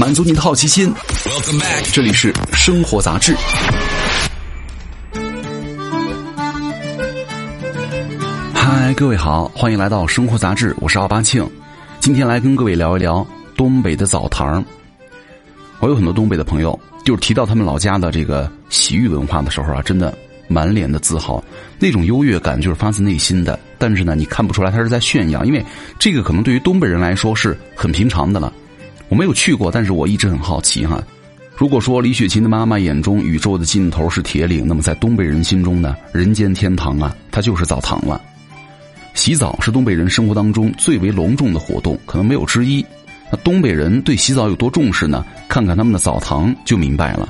满足你的好奇心。这里是生活杂志。嗨，各位好，欢迎来到生活杂志，我是奥巴庆。今天来跟各位聊一聊东北的澡堂。我有很多东北的朋友，就是提到他们老家的这个洗浴文化的时候啊，真的满脸的自豪，那种优越感就是发自内心的。但是呢，你看不出来他是在炫耀，因为这个可能对于东北人来说是很平常的了。我没有去过，但是我一直很好奇哈。如果说李雪琴的妈妈眼中宇宙的尽头是铁岭，那么在东北人心中呢，人间天堂啊，它就是澡堂了。洗澡是东北人生活当中最为隆重的活动，可能没有之一。那东北人对洗澡有多重视呢？看看他们的澡堂就明白了。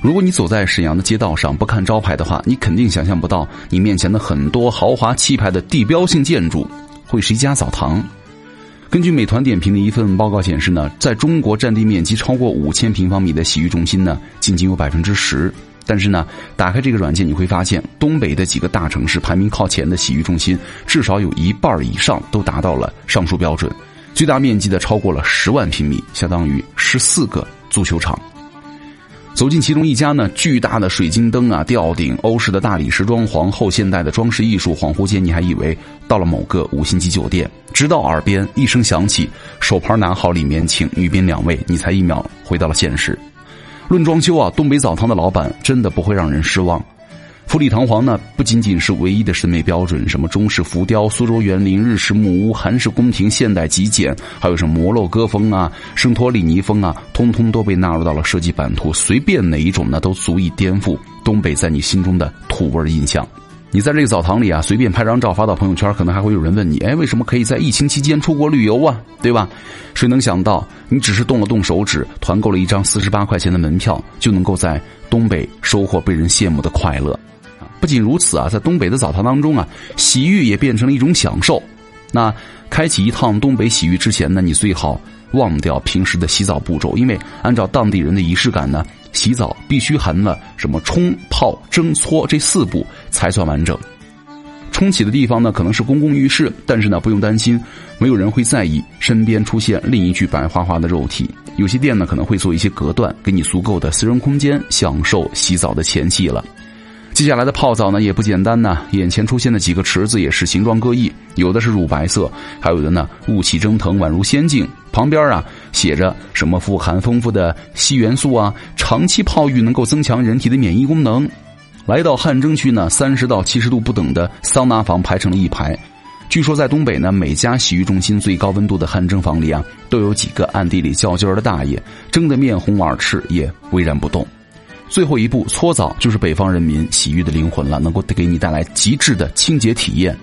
如果你走在沈阳的街道上，不看招牌的话，你肯定想象不到，你面前的很多豪华气派的地标性建筑，会是一家澡堂。根据美团点评的一份报告显示呢，在中国占地面积超过五千平方米的洗浴中心呢，仅仅有百分之十。但是呢，打开这个软件，你会发现，东北的几个大城市排名靠前的洗浴中心，至少有一半以上都达到了上述标准，最大面积的超过了十万平米，相当于十四个足球场。走进其中一家呢，巨大的水晶灯啊，吊顶，欧式的大理石装潢，后现代的装饰艺术，恍惚间你还以为到了某个五星级酒店。直到耳边一声响起，手牌拿好，里面请女宾两位，你才一秒回到了现实。论装修啊，东北澡堂的老板真的不会让人失望。富丽堂皇呢，不仅仅是唯一的审美标准，什么中式浮雕、苏州园林、日式木屋、韩式宫廷、现代极简，还有什么摩洛哥风啊、圣托里尼风啊，通通都被纳入到了设计版图。随便哪一种呢，都足以颠覆东北在你心中的土味印象。你在这个澡堂里啊，随便拍张照发到朋友圈，可能还会有人问你：哎，为什么可以在疫情期间出国旅游啊？对吧？谁能想到，你只是动了动手指，团购了一张四十八块钱的门票，就能够在东北收获被人羡慕的快乐。不仅如此啊，在东北的澡堂当中啊，洗浴也变成了一种享受。那开启一趟东北洗浴之前呢，你最好忘掉平时的洗澡步骤，因为按照当地人的仪式感呢，洗澡必须含了什么冲、泡、蒸、搓这四步才算完整。冲洗的地方呢，可能是公共浴室，但是呢，不用担心，没有人会在意身边出现另一具白花花的肉体。有些店呢，可能会做一些隔断，给你足够的私人空间，享受洗澡的前戏了。接下来的泡澡呢也不简单呐，眼前出现的几个池子也是形状各异，有的是乳白色，还有的呢雾气蒸腾，宛如仙境。旁边啊写着什么富含丰富的硒元素啊，长期泡浴能够增强人体的免疫功能。来到汗蒸区呢，三十到七十度不等的桑拿房排成了一排。据说在东北呢，每家洗浴中心最高温度的汗蒸房里啊，都有几个暗地里较劲儿的大爷，蒸得面红耳赤，也巍然不动。最后一步搓澡就是北方人民洗浴的灵魂了，能够给你带来极致的清洁体验。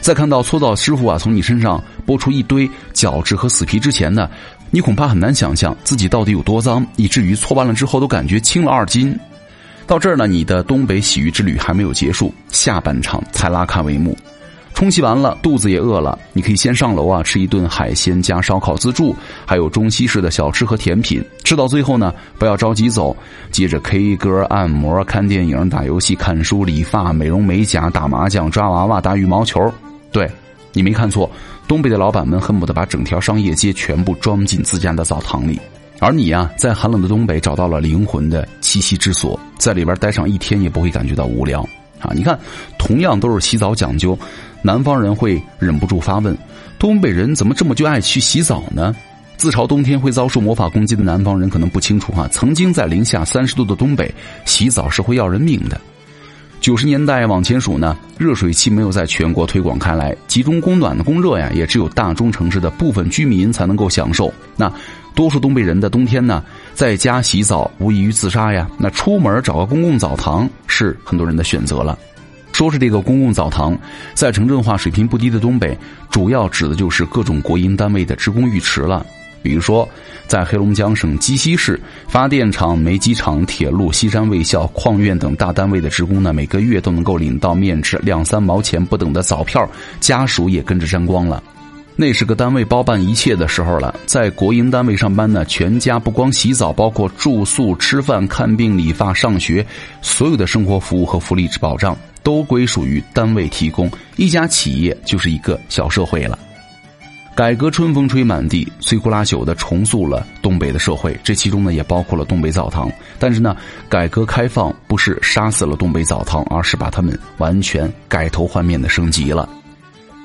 在看到搓澡师傅啊从你身上拨出一堆角质和死皮之前呢，你恐怕很难想象自己到底有多脏，以至于搓完了之后都感觉轻了二斤。到这儿呢，你的东北洗浴之旅还没有结束，下半场才拉开帷幕。冲洗完了，肚子也饿了，你可以先上楼啊，吃一顿海鲜加烧烤自助，还有中西式的小吃和甜品。吃到最后呢，不要着急走，接着 K 歌、按摩、看电影、打游戏、看书、理发、美容美甲、打麻将、抓娃娃、打羽毛球。对，你没看错，东北的老板们恨不得把整条商业街全部装进自家的澡堂里，而你呀，在寒冷的东北找到了灵魂的栖息之所，在里边待上一天也不会感觉到无聊啊！你看，同样都是洗澡讲究。南方人会忍不住发问：东北人怎么这么就爱去洗澡呢？自嘲冬天会遭受魔法攻击的南方人可能不清楚哈，曾经在零下三十度的东北，洗澡是会要人命的。九十年代往前数呢，热水器没有在全国推广开来，集中供暖的供热呀，也只有大中城市的部分居民才能够享受。那多数东北人的冬天呢，在家洗澡无异于自杀呀。那出门找个公共澡堂是很多人的选择了。说是这个公共澡堂，在城镇化水平不低的东北，主要指的就是各种国营单位的职工浴池了。比如说，在黑龙江省鸡西市，发电厂、煤机厂、铁路、西山卫校、矿院等大单位的职工呢，每个月都能够领到面值两三毛钱不等的澡票，家属也跟着沾光了。那是个单位包办一切的时候了。在国营单位上班呢，全家不光洗澡，包括住宿、吃饭、看病、理发、上学，所有的生活服务和福利保障。都归属于单位提供，一家企业就是一个小社会了。改革春风吹满地，摧枯拉朽的重塑了东北的社会，这其中呢也包括了东北澡堂。但是呢，改革开放不是杀死了东北澡堂，而是把他们完全改头换面的升级了。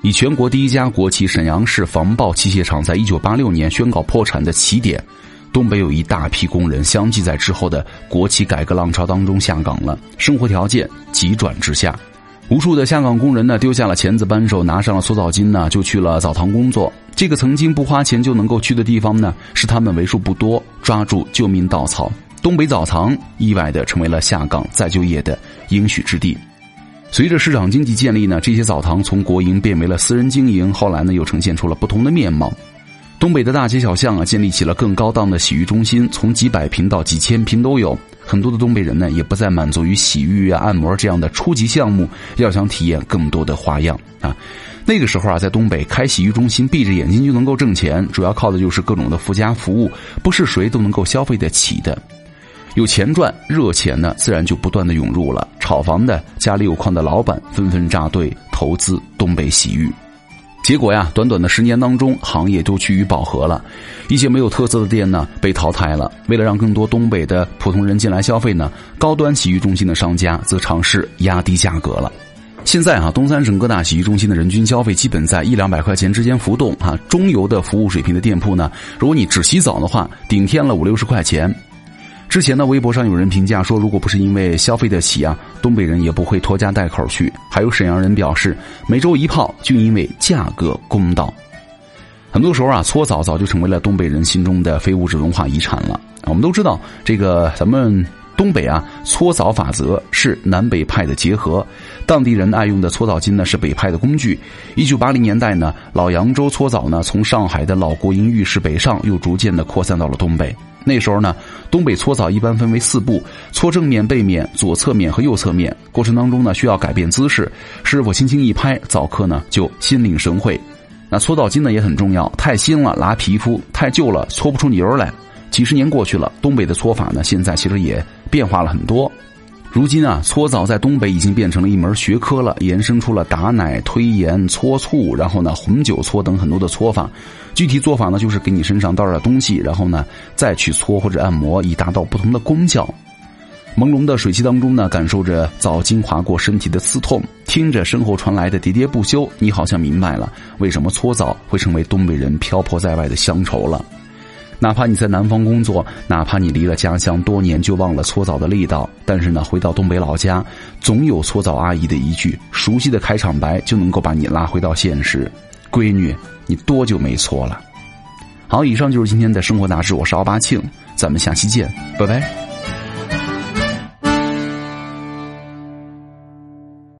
以全国第一家国企沈阳市防爆器械厂在一九八六年宣告破产的起点，东北有一大批工人相继在之后的国企改革浪潮当中下岗了，生活条件急转直下。无数的下岗工人呢，丢下了钳子扳手，拿上了搓澡巾呢，就去了澡堂工作。这个曾经不花钱就能够去的地方呢，是他们为数不多抓住救命稻草。东北澡堂意外的成为了下岗再就业的应许之地。随着市场经济建立呢，这些澡堂从国营变为了私人经营，后来呢又呈现出了不同的面貌。东北的大街小巷啊，建立起了更高档的洗浴中心，从几百平到几千平都有。很多的东北人呢，也不再满足于洗浴啊、按摩这样的初级项目，要想体验更多的花样啊。那个时候啊，在东北开洗浴中心，闭着眼睛就能够挣钱，主要靠的就是各种的附加服务，不是谁都能够消费得起的。有钱赚，热钱呢，自然就不断的涌入了。炒房的、家里有矿的老板纷纷扎堆投资东北洗浴。结果呀，短短的十年当中，行业都趋于饱和了，一些没有特色的店呢被淘汰了。为了让更多东北的普通人进来消费呢，高端洗浴中心的商家则尝试压低价格了。现在啊，东三省各大洗浴中心的人均消费基本在一两百块钱之间浮动啊。中游的服务水平的店铺呢，如果你只洗澡的话，顶天了五六十块钱。之前呢，微博上有人评价说，如果不是因为消费得起啊，东北人也不会拖家带口去。还有沈阳人表示，每周一泡就因为价格公道。很多时候啊，搓澡早就成为了东北人心中的非物质文化遗产了。我们都知道，这个咱们东北啊，搓澡法则是南北派的结合。当地人爱用的搓澡巾呢，是北派的工具。一九八零年代呢，老扬州搓澡呢，从上海的老国营浴室北上，又逐渐的扩散到了东北。那时候呢，东北搓澡一般分为四步：搓正面、背面、左侧面和右侧面。过程当中呢，需要改变姿势，师傅轻轻一拍，澡客呢就心领神会。那搓澡巾呢也很重要，太新了拉皮肤，太旧了搓不出泥儿来。几十年过去了，东北的搓法呢，现在其实也变化了很多。如今啊，搓澡在东北已经变成了一门学科了，延伸出了打奶、推盐、搓醋，然后呢红酒搓等很多的搓法。具体做法呢，就是给你身上倒点东西，然后呢再去搓或者按摩，以达到不同的功效。朦胧的水汽当中呢，感受着澡精划过身体的刺痛，听着身后传来的喋喋不休，你好像明白了为什么搓澡会成为东北人漂泊在外的乡愁了。哪怕你在南方工作，哪怕你离了家乡多年就忘了搓澡的力道，但是呢，回到东北老家，总有搓澡阿姨的一句熟悉的开场白，就能够把你拉回到现实。闺女，你多久没搓了？好，以上就是今天的生活大事，我是奥巴庆，咱们下期见，拜拜。